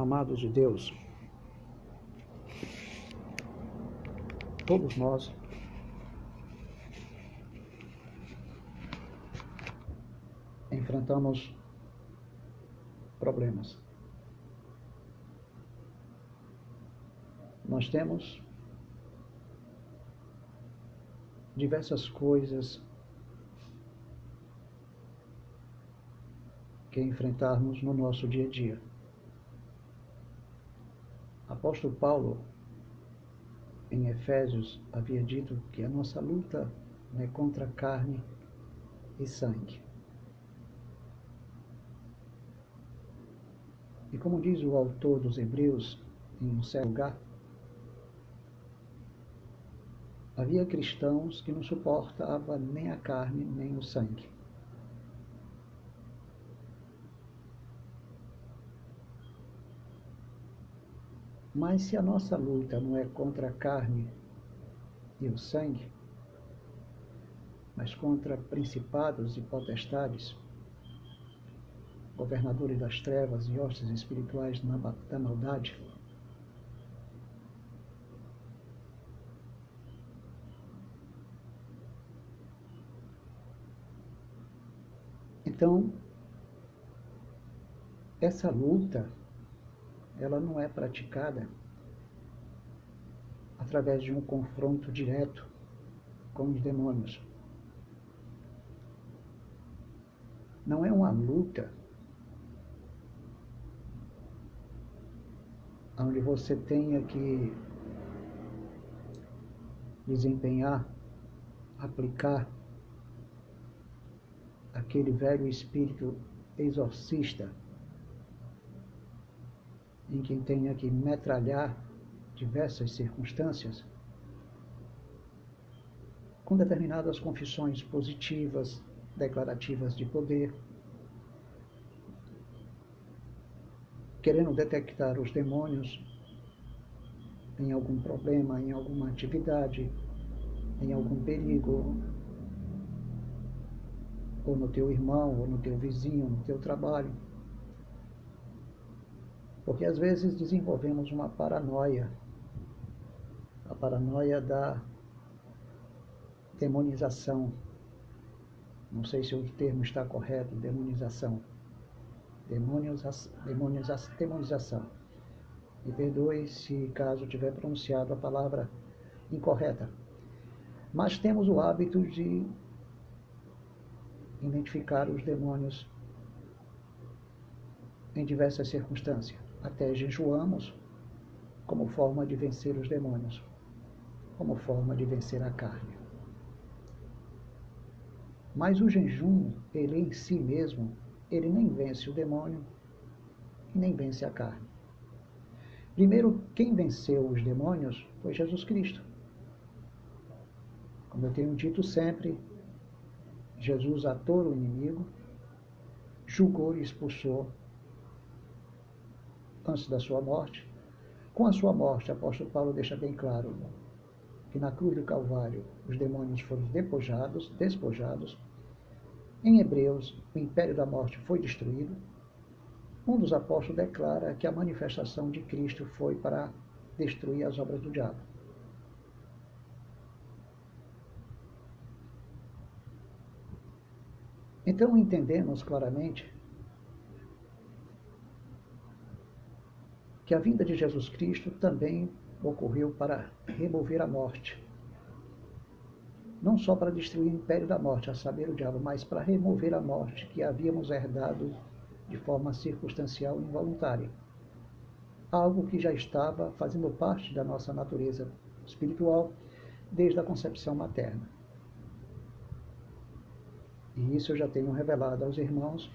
Amados de Deus, todos nós enfrentamos problemas. Nós temos diversas coisas que enfrentarmos no nosso dia a dia. Apóstolo Paulo, em Efésios, havia dito que a nossa luta não é contra carne e sangue. E como diz o autor dos Hebreus, em um certo lugar, havia cristãos que não suportavam nem a carne nem o sangue. Mas se a nossa luta não é contra a carne e o sangue, mas contra principados e potestades, governadores das trevas e hostes espirituais da maldade, Então, essa luta ela não é praticada através de um confronto direto com os demônios. Não é uma luta onde você tenha que desempenhar, aplicar aquele velho espírito exorcista em quem tenha que metralhar diversas circunstâncias, com determinadas confissões positivas, declarativas de poder, querendo detectar os demônios em algum problema, em alguma atividade, em algum perigo, ou no teu irmão, ou no teu vizinho, no teu trabalho. Porque às vezes desenvolvemos uma paranoia, a paranoia da demonização. Não sei se o termo está correto, demonização. Demonização. demonização. Me perdoe se caso tiver pronunciado a palavra incorreta. Mas temos o hábito de identificar os demônios em diversas circunstâncias até jejuamos como forma de vencer os demônios, como forma de vencer a carne. Mas o jejum, ele em si mesmo, ele nem vence o demônio e nem vence a carne. Primeiro, quem venceu os demônios foi Jesus Cristo. Como eu tenho dito sempre, Jesus atou o inimigo, julgou e expulsou antes da sua morte. Com a sua morte, o apóstolo Paulo deixa bem claro que na cruz do Calvário os demônios foram despojados, despojados. Em Hebreus, o império da morte foi destruído. Um dos apóstolos declara que a manifestação de Cristo foi para destruir as obras do diabo. Então entendemos claramente que a vinda de Jesus Cristo também ocorreu para remover a morte. Não só para destruir o império da morte, a saber o diabo, mas para remover a morte que havíamos herdado de forma circunstancial e involuntária. Algo que já estava fazendo parte da nossa natureza espiritual desde a concepção materna. E isso eu já tenho revelado aos irmãos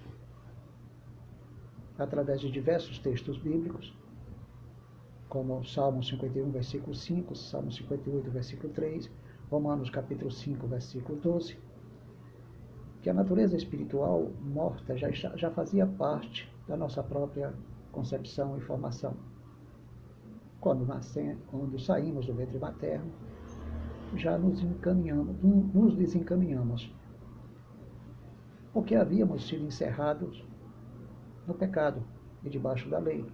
através de diversos textos bíblicos como Salmo 51, versículo 5, Salmo 58, versículo 3, Romanos capítulo 5, versículo 12, que a natureza espiritual morta já, já fazia parte da nossa própria concepção e formação. Quando, nascemos, quando saímos do ventre materno, já nos encaminhamos, nos desencaminhamos, porque havíamos sido encerrados no pecado e debaixo da lei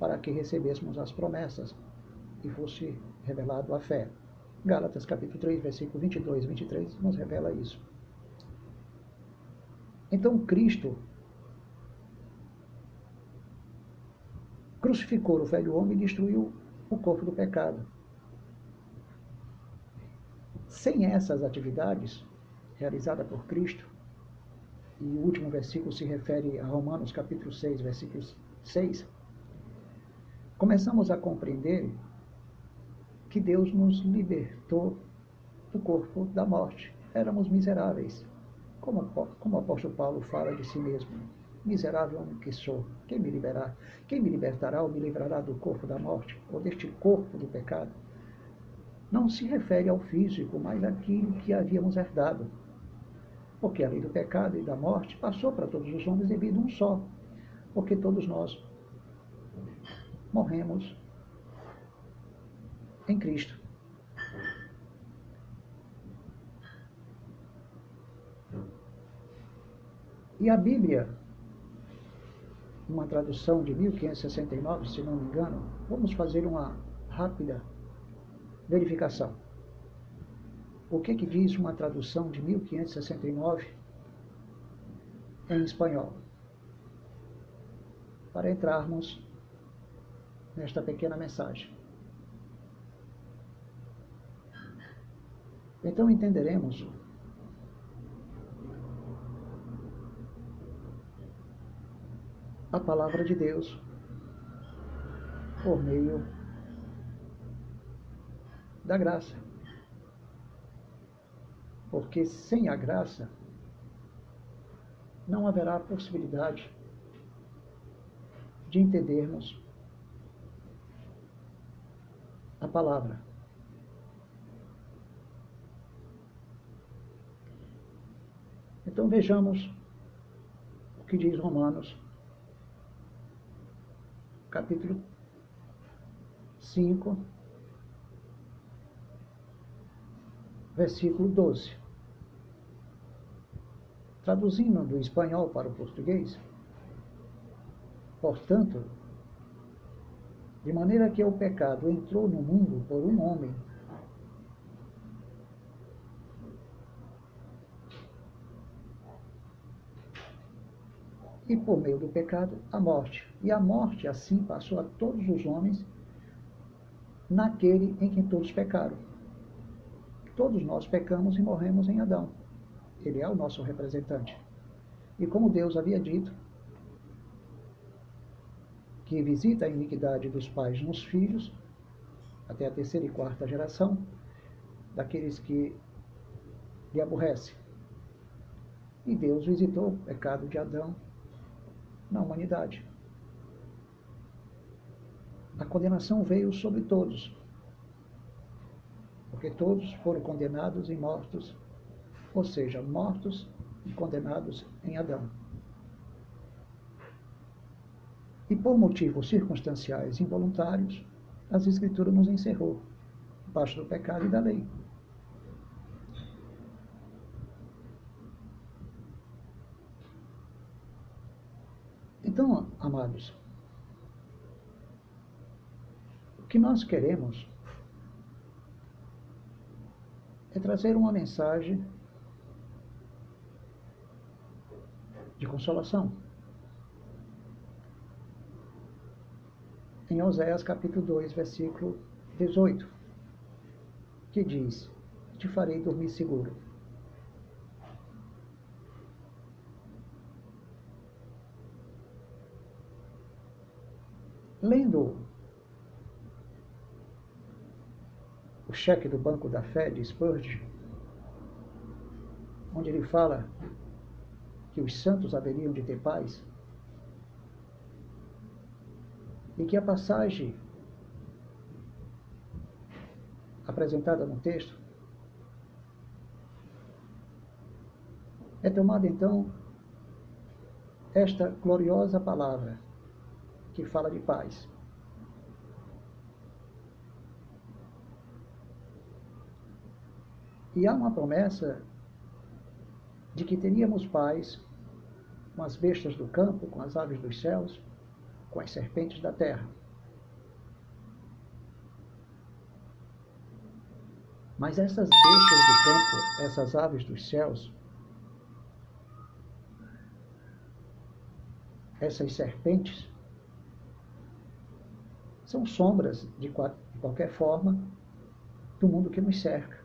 para que recebêssemos as promessas e fosse revelado a fé. Gálatas capítulo 3, versículo 22 e 23 nos revela isso. Então Cristo crucificou o velho homem e destruiu o corpo do pecado. Sem essas atividades realizadas por Cristo, e o último versículo se refere a Romanos capítulo 6, versículo 6, começamos a compreender que Deus nos libertou do corpo da morte. Éramos miseráveis. Como, como o apóstolo Paulo fala de si mesmo. Miserável homem que sou, quem me liberará? Quem me libertará ou me livrará do corpo da morte, ou deste corpo do pecado? Não se refere ao físico, mas àquilo que havíamos herdado. Porque a lei do pecado e da morte passou para todos os homens devido a um só. Porque todos nós morremos em Cristo. E a Bíblia, uma tradução de 1569, se não me engano, vamos fazer uma rápida verificação. O que, que diz uma tradução de 1569 em espanhol? Para entrarmos nesta pequena mensagem. Então entenderemos a palavra de Deus por meio da graça. Porque sem a graça não haverá possibilidade de entendermos a palavra. Então vejamos o que diz Romanos, capítulo 5, versículo 12. Traduzindo do espanhol para o português, portanto, de maneira que o pecado entrou no mundo por um homem. E por meio do pecado, a morte. E a morte, assim, passou a todos os homens naquele em que todos pecaram. Todos nós pecamos e morremos em Adão. Ele é o nosso representante. E como Deus havia dito, que visita a iniquidade dos pais nos filhos, até a terceira e quarta geração, daqueles que lhe aborrecem. E Deus visitou o pecado de Adão na humanidade. A condenação veio sobre todos, porque todos foram condenados e mortos, ou seja, mortos e condenados em Adão. E por motivos circunstanciais involuntários, as Escrituras nos encerrou, debaixo do pecado e da lei. Então, amados, o que nós queremos é trazer uma mensagem de consolação. Em Oséias capítulo 2, versículo 18, que diz: Te farei dormir seguro. Lendo o cheque do Banco da Fé de Spurgeon, onde ele fala que os santos haveriam de ter paz, em que a passagem apresentada no texto é tomada então esta gloriosa palavra que fala de paz. E há uma promessa de que teríamos paz com as bestas do campo, com as aves dos céus, com as serpentes da terra. Mas essas bestas do campo, essas aves dos céus, essas serpentes, são sombras, de, de qualquer forma, do mundo que nos cerca.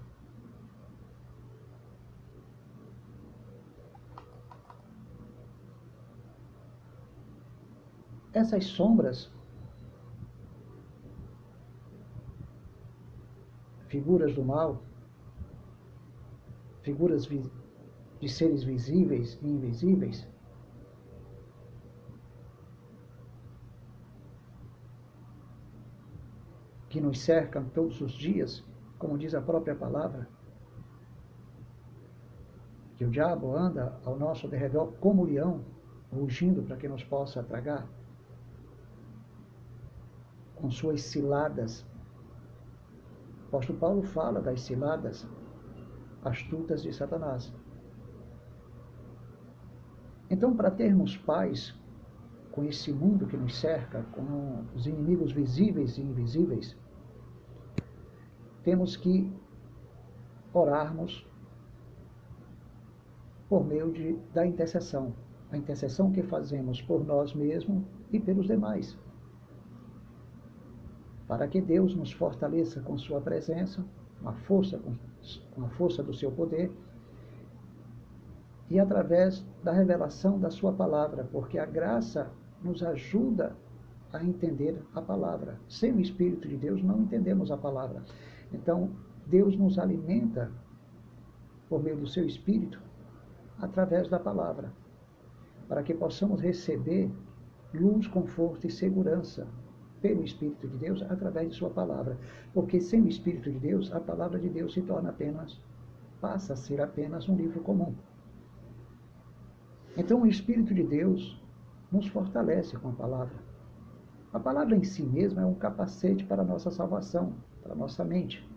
Essas sombras, figuras do mal, figuras de seres visíveis e invisíveis, que nos cercam todos os dias, como diz a própria palavra, que o diabo anda ao nosso derredor como leão, rugindo para que nos possa tragar com suas ciladas. O apóstolo Paulo fala das ciladas astutas de Satanás. Então, para termos paz com esse mundo que nos cerca, com os inimigos visíveis e invisíveis, temos que orarmos por meio de, da intercessão. A intercessão que fazemos por nós mesmos e pelos demais para que Deus nos fortaleça com Sua presença, com a força, com a força do Seu poder e através da revelação da Sua palavra, porque a graça nos ajuda a entender a palavra. Sem o Espírito de Deus não entendemos a palavra. Então, Deus nos alimenta por meio do Seu Espírito através da palavra, para que possamos receber luz, conforto e segurança pelo Espírito de Deus através de Sua palavra. Porque sem o Espírito de Deus, a palavra de Deus se torna apenas, passa a ser apenas um livro comum. Então o Espírito de Deus nos fortalece com a palavra. A palavra em si mesma é um capacete para a nossa salvação, para a nossa mente.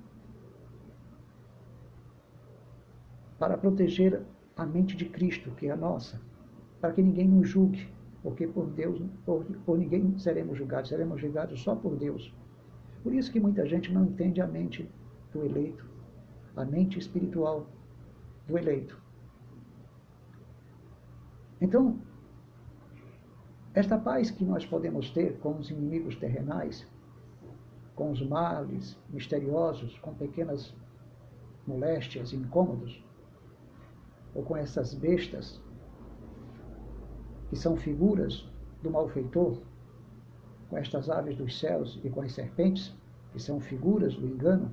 Para proteger a mente de Cristo, que é a nossa, para que ninguém nos julgue, porque por Deus, por, por ninguém seremos julgados, seremos julgados só por Deus. Por isso que muita gente não entende a mente do eleito, a mente espiritual do eleito. Então, esta paz que nós podemos ter com os inimigos terrenais, com os males misteriosos, com pequenas moléstias, incômodos, ou com essas bestas que são figuras do malfeitor, com estas aves dos céus e com as serpentes, que são figuras do engano.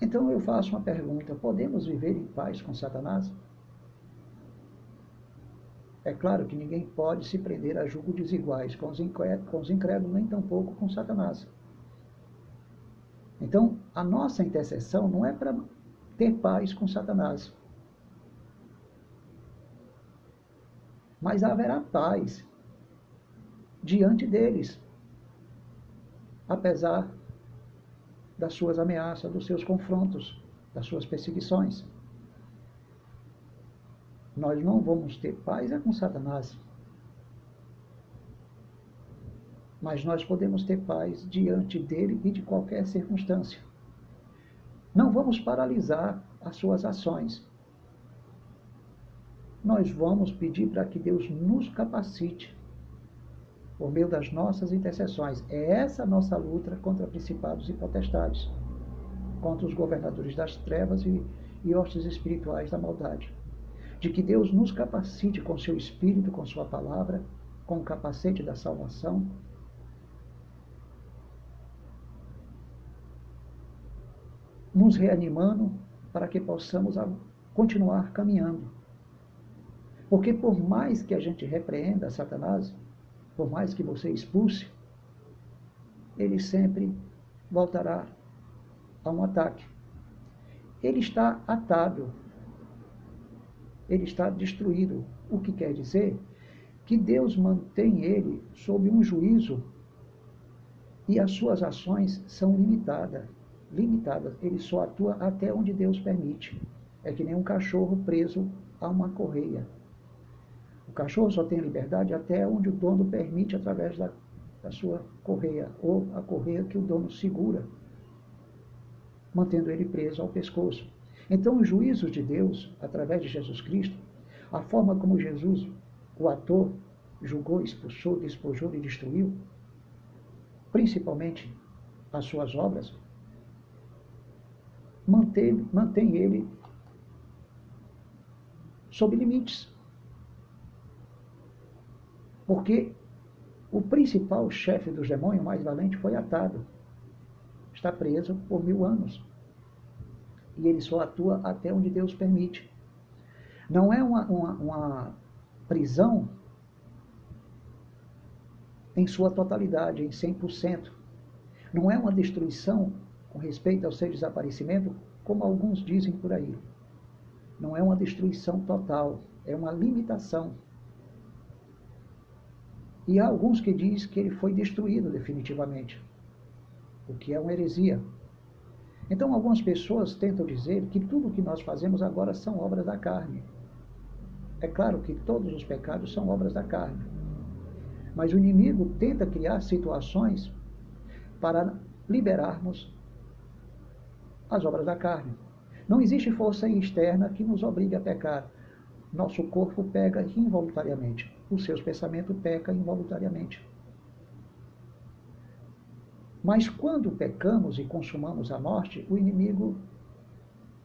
Então eu faço uma pergunta: podemos viver em paz com Satanás? É claro que ninguém pode se prender a julgo desiguais com os incrédulos, nem tampouco com Satanás. Então, a nossa intercessão não é para ter paz com Satanás. Mas haverá paz diante deles, apesar das suas ameaças, dos seus confrontos, das suas perseguições. Nós não vamos ter paz é com Satanás. Mas nós podemos ter paz diante dele e de qualquer circunstância. Não vamos paralisar as suas ações, nós vamos pedir para que Deus nos capacite por meio das nossas intercessões. É essa a nossa luta contra principados e potestades, contra os governadores das trevas e, e hostes espirituais da maldade. De que Deus nos capacite com seu Espírito, com sua palavra, com o capacete da salvação, nos reanimando para que possamos continuar caminhando porque por mais que a gente repreenda Satanás, por mais que você expulse, ele sempre voltará a um ataque. Ele está atado, ele está destruído. O que quer dizer que Deus mantém ele sob um juízo e as suas ações são limitadas. Limitadas. Ele só atua até onde Deus permite. É que nem um cachorro preso a uma correia. O cachorro só tem liberdade até onde o dono permite através da, da sua correia, ou a correia que o dono segura. mantendo ele preso ao pescoço. Então, os juízos de Deus, através de Jesus Cristo, a forma como Jesus, o ator, julgou, expulsou, despojou e destruiu, principalmente as suas obras, mantém, mantém ele sob limites. Porque o principal chefe dos demônios, mais valente, foi atado. Está preso por mil anos. E ele só atua até onde Deus permite. Não é uma, uma, uma prisão em sua totalidade, em 100%. Não é uma destruição com respeito ao seu desaparecimento, como alguns dizem por aí. Não é uma destruição total, é uma limitação. E há alguns que dizem que ele foi destruído definitivamente, o que é uma heresia. Então, algumas pessoas tentam dizer que tudo o que nós fazemos agora são obras da carne. É claro que todos os pecados são obras da carne. Mas o inimigo tenta criar situações para liberarmos as obras da carne. Não existe força externa que nos obrigue a pecar. Nosso corpo pega involuntariamente. Os seus pensamentos pecam involuntariamente. Mas quando pecamos e consumamos a morte, o inimigo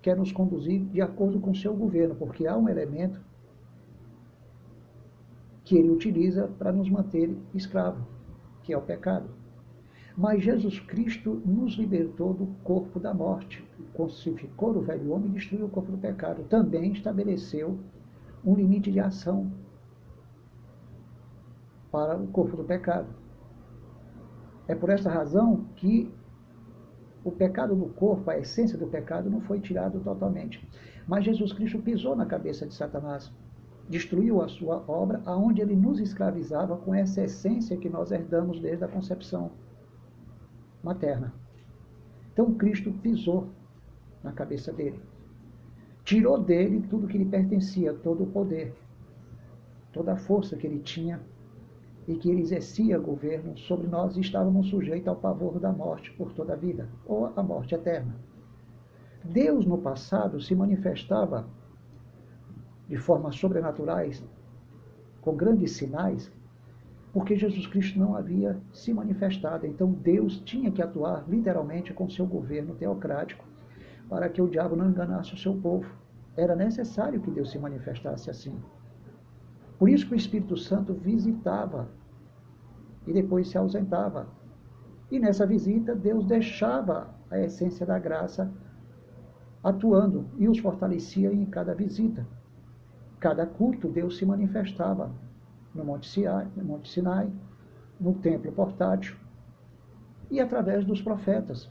quer nos conduzir de acordo com o seu governo, porque há um elemento que ele utiliza para nos manter escravo, que é o pecado. Mas Jesus Cristo nos libertou do corpo da morte, crucificou o velho homem e destruiu o corpo do pecado. Também estabeleceu um limite de ação para o corpo do pecado. É por essa razão que o pecado do corpo, a essência do pecado, não foi tirado totalmente. Mas Jesus Cristo pisou na cabeça de Satanás, destruiu a sua obra, aonde ele nos escravizava com essa essência que nós herdamos desde a concepção materna. Então Cristo pisou na cabeça dele. Tirou dele tudo que lhe pertencia, todo o poder, toda a força que ele tinha e que ele exercia governo sobre nós e estávamos sujeitos ao pavor da morte por toda a vida, ou a morte eterna. Deus no passado se manifestava de formas sobrenaturais, com grandes sinais, porque Jesus Cristo não havia se manifestado. Então Deus tinha que atuar literalmente com seu governo teocrático para que o diabo não enganasse o seu povo. Era necessário que Deus se manifestasse assim. Por isso que o Espírito Santo visitava e depois se ausentava. E nessa visita, Deus deixava a essência da graça atuando e os fortalecia em cada visita. Cada culto, Deus se manifestava no Monte, Sinai, no templo portátil e através dos profetas.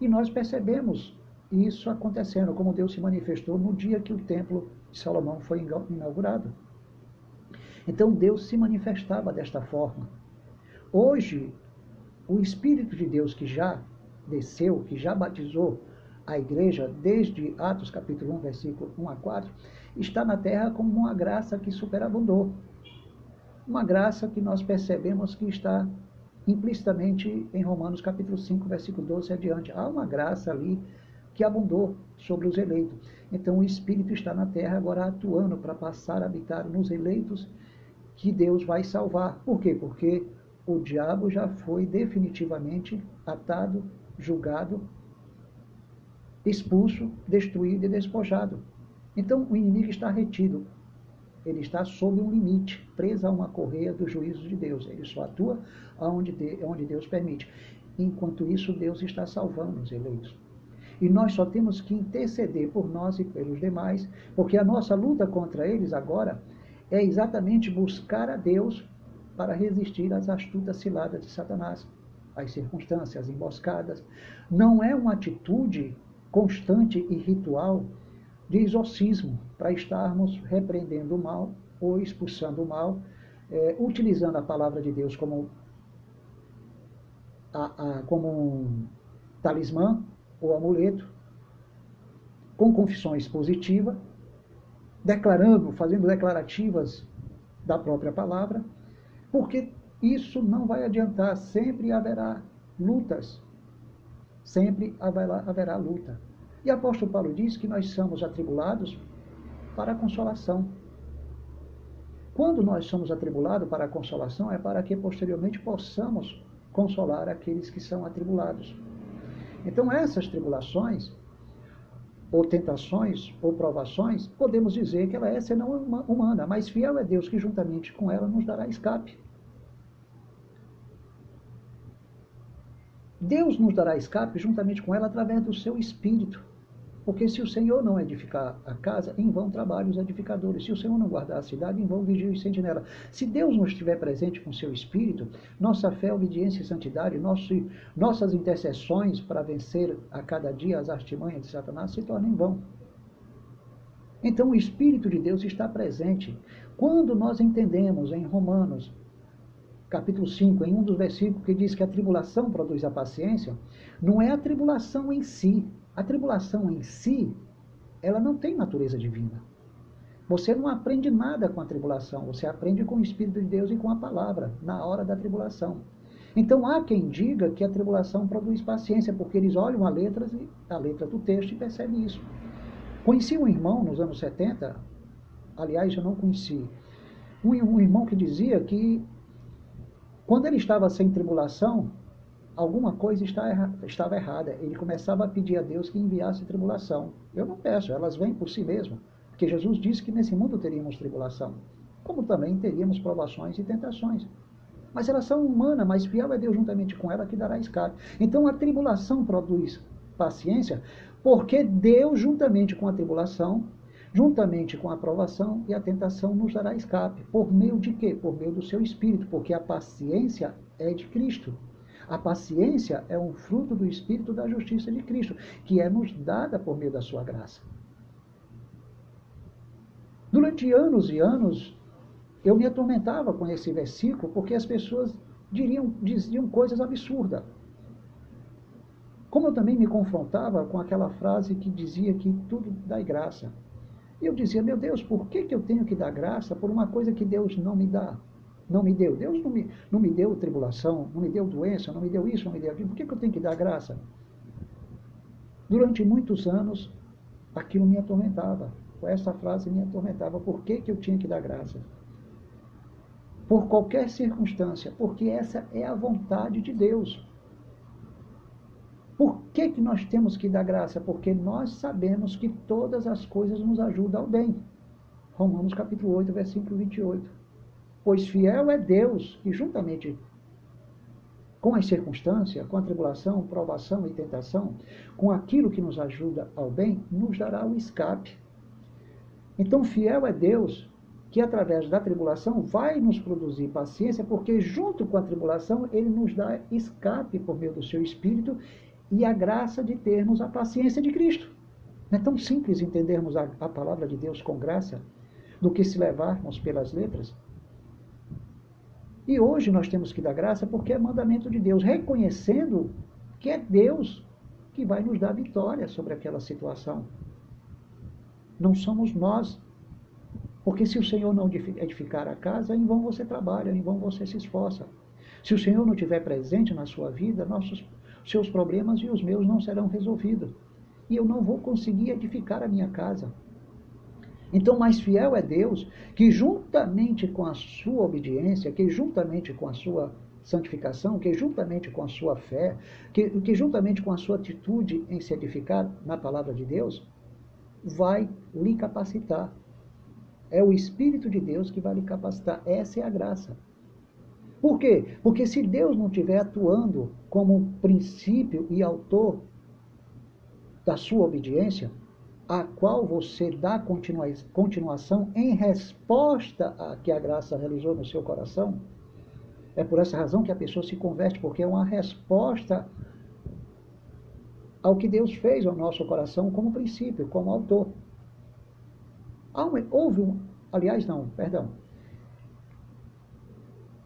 E nós percebemos isso acontecendo, como Deus se manifestou no dia que o templo de Salomão foi inaugurado. Então Deus se manifestava desta forma. Hoje, o Espírito de Deus que já desceu, que já batizou a igreja desde Atos capítulo 1, versículo 1 a 4, está na terra como uma graça que superabundou. Uma graça que nós percebemos que está implicitamente em Romanos capítulo 5, versículo 12 adiante. Há uma graça ali que abundou sobre os eleitos. Então o Espírito está na terra agora atuando para passar a habitar nos eleitos que Deus vai salvar. Por quê? Porque o diabo já foi definitivamente atado, julgado, expulso, destruído e despojado. Então o inimigo está retido ele está sob um limite, preso a uma correia do juízo de Deus. Ele só atua onde, Deus permite. Enquanto isso, Deus está salvando os eleitos. E nós só temos que interceder por nós e pelos demais, porque a nossa luta contra eles agora é exatamente buscar a Deus para resistir às astutas ciladas de Satanás, às circunstâncias, emboscadas. Não é uma atitude constante e ritual de exorcismo, para estarmos repreendendo o mal ou expulsando o mal, é, utilizando a palavra de Deus como, a, a, como um talismã ou amuleto, com confissões positivas, declarando, fazendo declarativas da própria palavra, porque isso não vai adiantar, sempre haverá lutas Sempre haverá, haverá luta. E apóstolo Paulo diz que nós somos atribulados para a consolação. Quando nós somos atribulados para a consolação, é para que posteriormente possamos consolar aqueles que são atribulados. Então, essas tribulações, ou tentações, ou provações, podemos dizer que ela é senão humana, mas fiel é Deus que juntamente com ela nos dará escape. Deus nos dará escape juntamente com ela através do seu Espírito. Porque se o Senhor não edificar a casa, em vão trabalham os edificadores. Se o Senhor não guardar a cidade, em vão vigia e sentinela. Se Deus não estiver presente com seu Espírito, nossa fé, obediência e santidade, nosso, nossas intercessões para vencer a cada dia as artimanhas de Satanás se tornam em vão. Então o Espírito de Deus está presente. Quando nós entendemos em Romanos, capítulo 5, em um dos versículos que diz que a tribulação produz a paciência, não é a tribulação em si, a tribulação em si, ela não tem natureza divina. Você não aprende nada com a tribulação, você aprende com o Espírito de Deus e com a palavra, na hora da tribulação. Então há quem diga que a tribulação produz paciência, porque eles olham a letra, a letra do texto e percebem isso. Conheci um irmão nos anos 70, aliás, eu não conheci, um, um irmão que dizia que quando ele estava sem tribulação, alguma coisa estava errada. Ele começava a pedir a Deus que enviasse tribulação. Eu não peço, elas vêm por si mesmas. Porque Jesus disse que nesse mundo teríamos tribulação, como também teríamos provações e tentações. Mas elas são humanas, mas fiel é Deus juntamente com ela que dará escape. Então a tribulação produz paciência, porque Deus, juntamente com a tribulação, juntamente com a aprovação e a tentação, nos dará escape. Por meio de quê? Por meio do seu Espírito, porque a paciência é de Cristo. A paciência é um fruto do Espírito da justiça de Cristo, que é nos dada por meio da sua graça. Durante anos e anos, eu me atormentava com esse versículo, porque as pessoas diriam, diziam coisas absurdas. Como eu também me confrontava com aquela frase que dizia que tudo dá graça. E eu dizia, meu Deus, por que, que eu tenho que dar graça por uma coisa que Deus não me dá? Não me deu. Deus não me, não me deu tribulação, não me deu doença, não me deu isso, não me deu aquilo. Por que, que eu tenho que dar graça? Durante muitos anos, aquilo me atormentava. Essa frase me atormentava. Por que, que eu tinha que dar graça? Por qualquer circunstância, porque essa é a vontade de Deus. Por que, que nós temos que dar graça? Porque nós sabemos que todas as coisas nos ajudam ao bem. Romanos capítulo 8, versículo 28. Pois fiel é Deus que, juntamente com as circunstâncias, com a tribulação, provação e tentação, com aquilo que nos ajuda ao bem, nos dará o escape. Então, fiel é Deus que, através da tribulação, vai nos produzir paciência, porque, junto com a tribulação, ele nos dá escape por meio do seu Espírito e a graça de termos a paciência de Cristo. Não é tão simples entendermos a, a palavra de Deus com graça do que se levarmos pelas letras. E hoje nós temos que dar graça porque é mandamento de Deus, reconhecendo que é Deus que vai nos dar vitória sobre aquela situação. Não somos nós. Porque se o Senhor não edificar a casa, em vão você trabalha, em vão você se esforça. Se o Senhor não estiver presente na sua vida, nossos seus problemas e os meus não serão resolvidos. E eu não vou conseguir edificar a minha casa. Então, mais fiel é Deus, que juntamente com a sua obediência, que juntamente com a sua santificação, que juntamente com a sua fé, que, que juntamente com a sua atitude em se edificar na palavra de Deus, vai lhe capacitar. É o Espírito de Deus que vai lhe capacitar. Essa é a graça. Por quê? Porque se Deus não estiver atuando como princípio e autor da sua obediência, a qual você dá continua, continuação em resposta a que a graça realizou no seu coração, é por essa razão que a pessoa se converte, porque é uma resposta ao que Deus fez ao nosso coração como princípio, como autor. Houve um, aliás, não, perdão.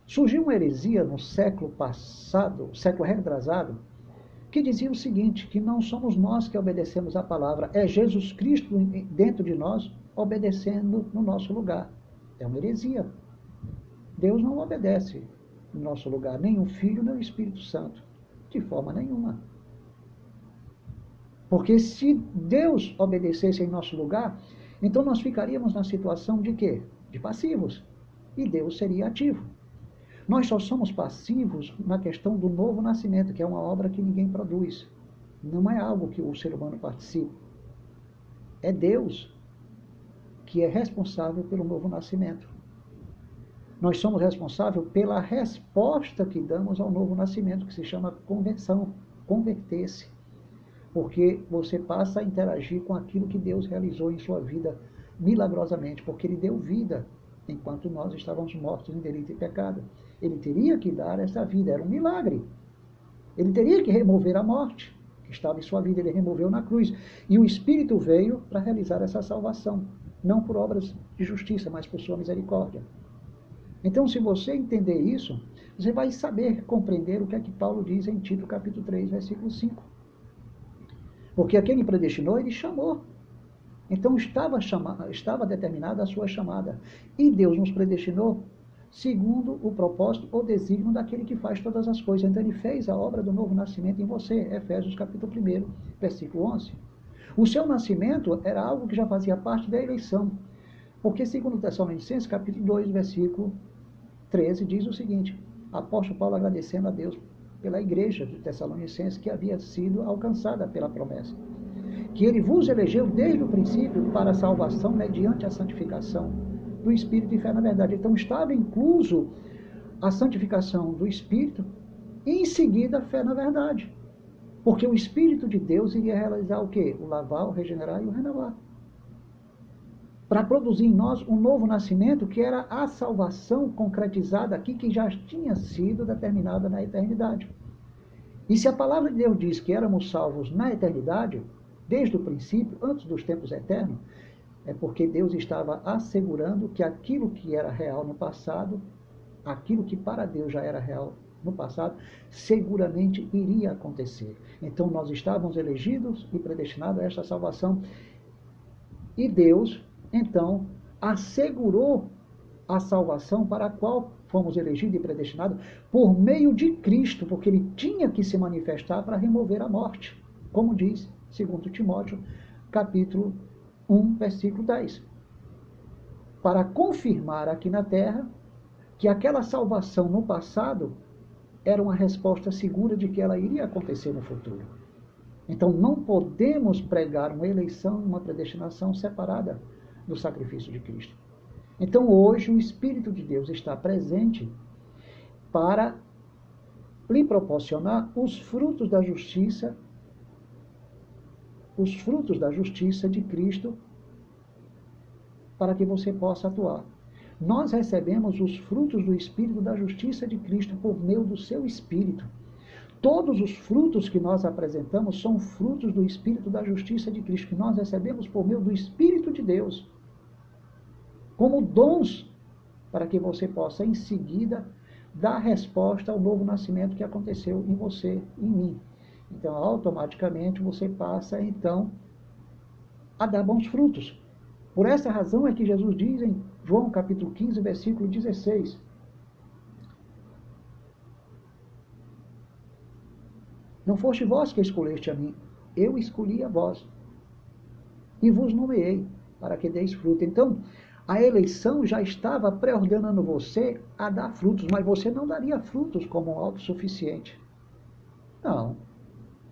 Surgiu uma heresia no século passado, século retrasado, que dizia o seguinte: que não somos nós que obedecemos a palavra, é Jesus Cristo dentro de nós obedecendo no nosso lugar. É uma heresia. Deus não obedece no nosso lugar, nem o Filho, nem o Espírito Santo, de forma nenhuma. Porque se Deus obedecesse em nosso lugar, então nós ficaríamos na situação de quê? De passivos. E Deus seria ativo. Nós só somos passivos na questão do novo nascimento, que é uma obra que ninguém produz. Não é algo que o ser humano participa. É Deus que é responsável pelo novo nascimento. Nós somos responsáveis pela resposta que damos ao novo nascimento, que se chama conversão, converter-se. Porque você passa a interagir com aquilo que Deus realizou em sua vida milagrosamente, porque Ele deu vida enquanto nós estávamos mortos em delito e pecado. Ele teria que dar essa vida, era um milagre. Ele teria que remover a morte que estava em sua vida, ele removeu na cruz. E o Espírito veio para realizar essa salvação, não por obras de justiça, mas por sua misericórdia. Então, se você entender isso, você vai saber compreender o que é que Paulo diz em Tito capítulo 3, versículo 5. Porque aquele predestinou, ele chamou. Então estava, chama, estava determinada a sua chamada. E Deus nos predestinou segundo o propósito ou desígnio daquele que faz todas as coisas. Então ele fez a obra do novo nascimento em você. Efésios capítulo 1, versículo 11. O seu nascimento era algo que já fazia parte da eleição. Porque segundo Tessalonicenses capítulo 2, versículo 13 diz o seguinte: Apóstolo Paulo agradecendo a Deus pela igreja de Tessalonicenses que havia sido alcançada pela promessa. Que ele vos elegeu desde o princípio para a salvação mediante a santificação do Espírito e fé na verdade. Então estava incluso a santificação do Espírito e em seguida a fé na verdade. Porque o Espírito de Deus iria realizar o quê? O lavar, o regenerar e o renovar para produzir em nós um novo nascimento, que era a salvação concretizada aqui, que já tinha sido determinada na eternidade. E se a palavra de Deus diz que éramos salvos na eternidade, desde o princípio, antes dos tempos eternos, é porque Deus estava assegurando que aquilo que era real no passado, aquilo que para Deus já era real no passado, seguramente iria acontecer. Então nós estávamos elegidos e predestinados a esta salvação. E Deus então assegurou a salvação para a qual fomos elegidos e predestinados por meio de Cristo, porque ele tinha que se manifestar para remover a morte, como diz 2 Timóteo, capítulo 1, versículo 10. Para confirmar aqui na terra que aquela salvação no passado era uma resposta segura de que ela iria acontecer no futuro. Então não podemos pregar uma eleição, uma predestinação separada do sacrifício de Cristo. Então hoje o Espírito de Deus está presente para lhe proporcionar os frutos da justiça, os frutos da justiça de Cristo, para que você possa atuar. Nós recebemos os frutos do Espírito da justiça de Cristo por meio do seu Espírito. Todos os frutos que nós apresentamos são frutos do Espírito da justiça de Cristo, que nós recebemos por meio do Espírito de Deus como dons para que você possa em seguida dar resposta ao novo nascimento que aconteceu em você, em mim. Então, automaticamente você passa então a dar bons frutos. Por essa razão é que Jesus diz em João capítulo 15, versículo 16: Não foste vós que escolheste a mim, eu escolhi a vós e vos nomeei para que deis fruto. Então, a eleição já estava pré-ordenando você a dar frutos, mas você não daria frutos como um autossuficiente. Não.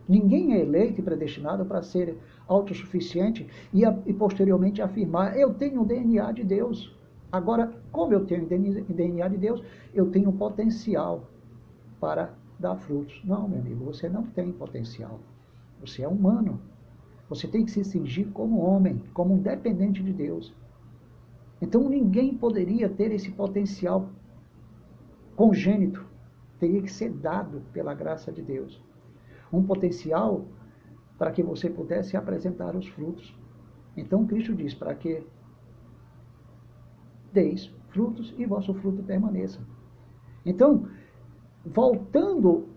Ninguém é eleito e predestinado para ser autossuficiente e, e posteriormente afirmar: eu tenho o DNA de Deus. Agora, como eu tenho o DNA de Deus, eu tenho potencial para dar frutos. Não, meu amigo, você não tem potencial. Você é humano. Você tem que se cingir como homem, como um dependente de Deus. Então ninguém poderia ter esse potencial congênito, teria que ser dado pela graça de Deus. Um potencial para que você pudesse apresentar os frutos. Então Cristo diz: para que deis frutos e vosso fruto permaneça. Então, voltando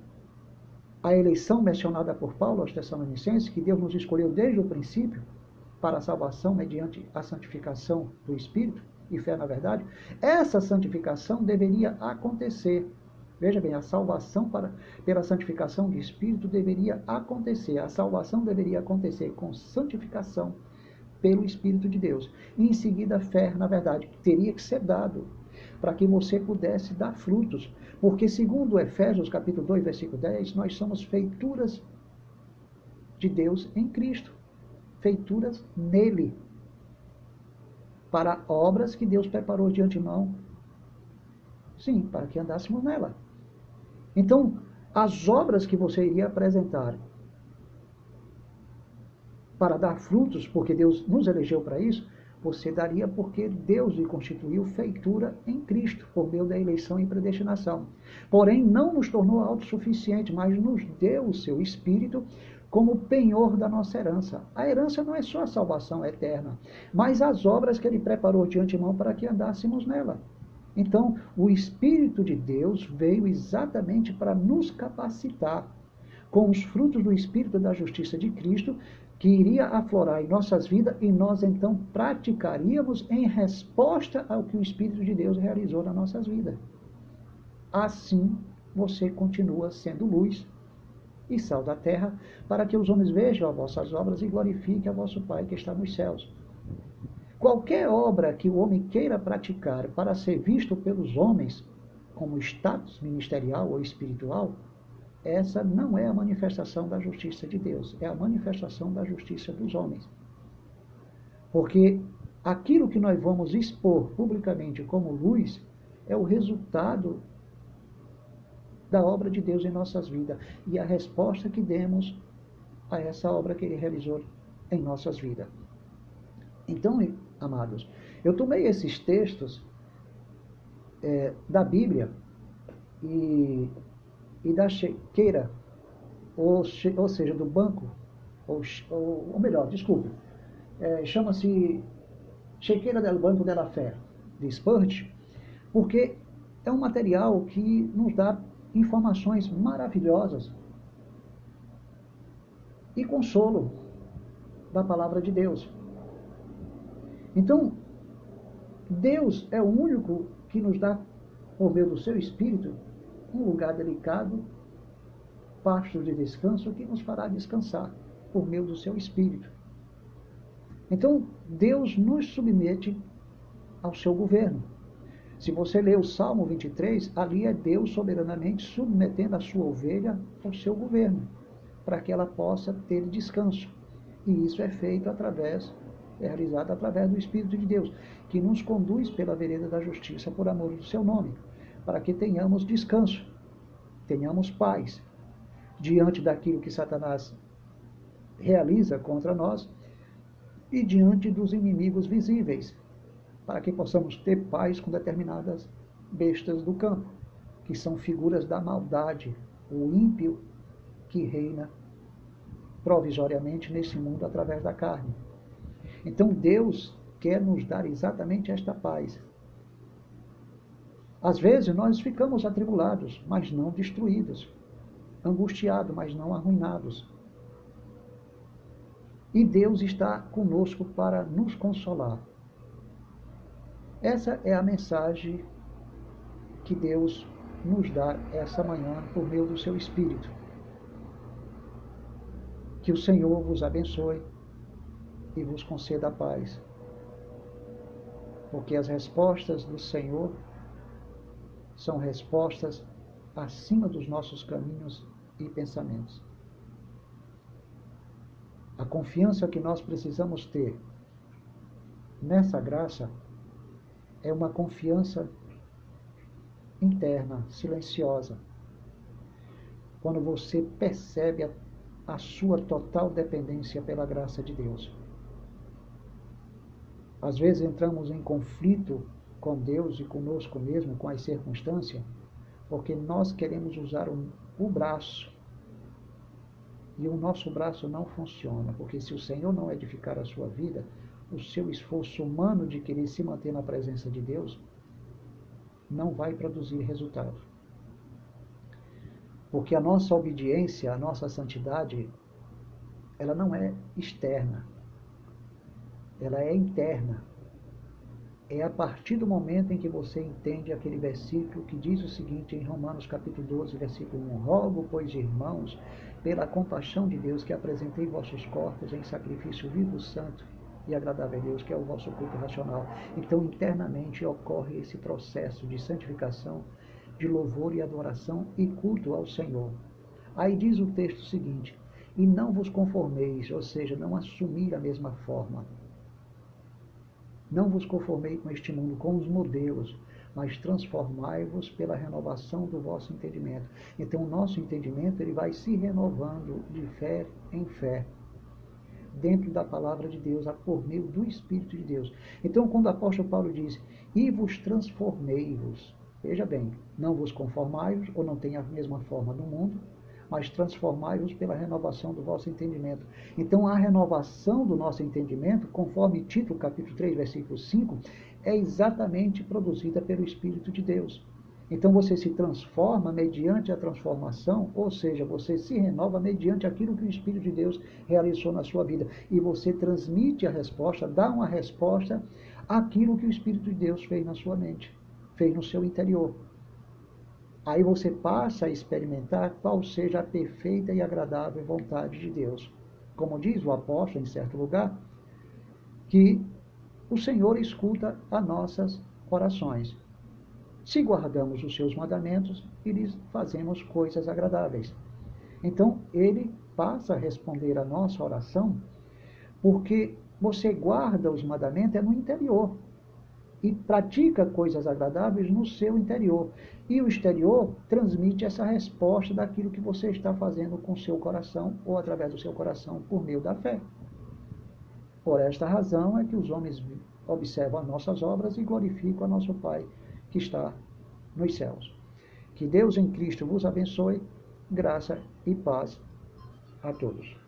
à eleição mencionada por Paulo aos Tessalonicenses, que Deus nos escolheu desde o princípio, para a salvação mediante a santificação do Espírito e fé na verdade, essa santificação deveria acontecer Veja bem, a salvação para, pela santificação de espírito deveria acontecer. A salvação deveria acontecer com santificação pelo Espírito de Deus. E em seguida, a fé, na verdade, teria que ser dado para que você pudesse dar frutos. Porque, segundo Efésios capítulo 2, versículo 10, nós somos feituras de Deus em Cristo. Feituras nele. Para obras que Deus preparou de antemão. Sim, para que andássemos nela. Então, as obras que você iria apresentar para dar frutos, porque Deus nos elegeu para isso, você daria porque Deus lhe constituiu feitura em Cristo, por meio da eleição e predestinação. Porém, não nos tornou autossuficiente, mas nos deu o seu Espírito como penhor da nossa herança. A herança não é só a salvação eterna, mas as obras que ele preparou de antemão para que andássemos nela. Então, o Espírito de Deus veio exatamente para nos capacitar com os frutos do Espírito da justiça de Cristo, que iria aflorar em nossas vidas e nós então praticaríamos em resposta ao que o Espírito de Deus realizou nas nossas vidas. Assim, você continua sendo luz e sal da terra, para que os homens vejam as vossas obras e glorifiquem a vosso Pai que está nos céus. Qualquer obra que o homem queira praticar para ser visto pelos homens como status ministerial ou espiritual, essa não é a manifestação da justiça de Deus, é a manifestação da justiça dos homens. Porque aquilo que nós vamos expor publicamente como luz é o resultado da obra de Deus em nossas vidas e a resposta que demos a essa obra que ele realizou em nossas vidas. Então, amados, eu tomei esses textos é, da Bíblia e, e da chequeira, ou, ou seja, do banco, ou, ou, ou melhor, desculpe, é, chama-se Chequeira del Banco della Fé, de Spurgeon, porque é um material que nos dá informações maravilhosas e consolo da palavra de Deus. Então, Deus é o único que nos dá, por meio do seu Espírito, um lugar delicado, pasto de descanso que nos fará descansar por meio do seu Espírito. Então, Deus nos submete ao seu governo. Se você ler o Salmo 23, ali é Deus soberanamente submetendo a sua ovelha ao seu governo, para que ela possa ter descanso. E isso é feito através é realizada através do Espírito de Deus, que nos conduz pela vereda da justiça por amor do seu nome, para que tenhamos descanso, tenhamos paz diante daquilo que Satanás realiza contra nós e diante dos inimigos visíveis, para que possamos ter paz com determinadas bestas do campo, que são figuras da maldade, o ímpio que reina provisoriamente nesse mundo através da carne. Então Deus quer nos dar exatamente esta paz. Às vezes nós ficamos atribulados, mas não destruídos, angustiados, mas não arruinados. E Deus está conosco para nos consolar. Essa é a mensagem que Deus nos dá essa manhã por meio do seu Espírito. Que o Senhor vos abençoe e vos conceda paz. Porque as respostas do Senhor são respostas acima dos nossos caminhos e pensamentos. A confiança que nós precisamos ter nessa graça é uma confiança interna, silenciosa. Quando você percebe a, a sua total dependência pela graça de Deus. Às vezes entramos em conflito com Deus e conosco mesmo, com as circunstâncias, porque nós queremos usar o, o braço. E o nosso braço não funciona, porque se o Senhor não edificar a sua vida, o seu esforço humano de querer se manter na presença de Deus não vai produzir resultado. Porque a nossa obediência, a nossa santidade, ela não é externa, ela é interna. É a partir do momento em que você entende aquele versículo que diz o seguinte em Romanos capítulo 12, versículo 1: Rogo, pois, irmãos, pela compaixão de Deus, que apresentei vossos corpos em sacrifício vivo, santo e agradável a Deus, que é o vosso culto racional. Então, internamente ocorre esse processo de santificação, de louvor e adoração e culto ao Senhor. Aí diz o texto seguinte: E não vos conformeis, ou seja, não assumir a mesma forma. Não vos conformei com este mundo, com os modelos, mas transformai-vos pela renovação do vosso entendimento. Então, o nosso entendimento ele vai se renovando de fé em fé dentro da palavra de Deus, por meio do Espírito de Deus. Então, quando o apóstolo Paulo diz, e vos transformei-vos, veja bem, não vos conformai-vos, ou não tenha a mesma forma do mundo, mas transformai-vos pela renovação do vosso entendimento. Então, a renovação do nosso entendimento, conforme Tito capítulo 3, versículo 5, é exatamente produzida pelo Espírito de Deus. Então você se transforma mediante a transformação, ou seja, você se renova mediante aquilo que o Espírito de Deus realizou na sua vida. E você transmite a resposta, dá uma resposta àquilo que o Espírito de Deus fez na sua mente, fez no seu interior. Aí você passa a experimentar qual seja a perfeita e agradável vontade de Deus. Como diz o apóstolo em certo lugar, que o Senhor escuta as nossas orações se guardamos os seus mandamentos e lhes fazemos coisas agradáveis. Então, ele passa a responder a nossa oração, porque você guarda os mandamentos é no interior e pratica coisas agradáveis no seu interior. E o exterior transmite essa resposta daquilo que você está fazendo com seu coração ou através do seu coração por meio da fé. Por esta razão é que os homens observam as nossas obras e glorificam a nosso Pai que está nos céus. Que Deus em Cristo vos abençoe, graça e paz a todos.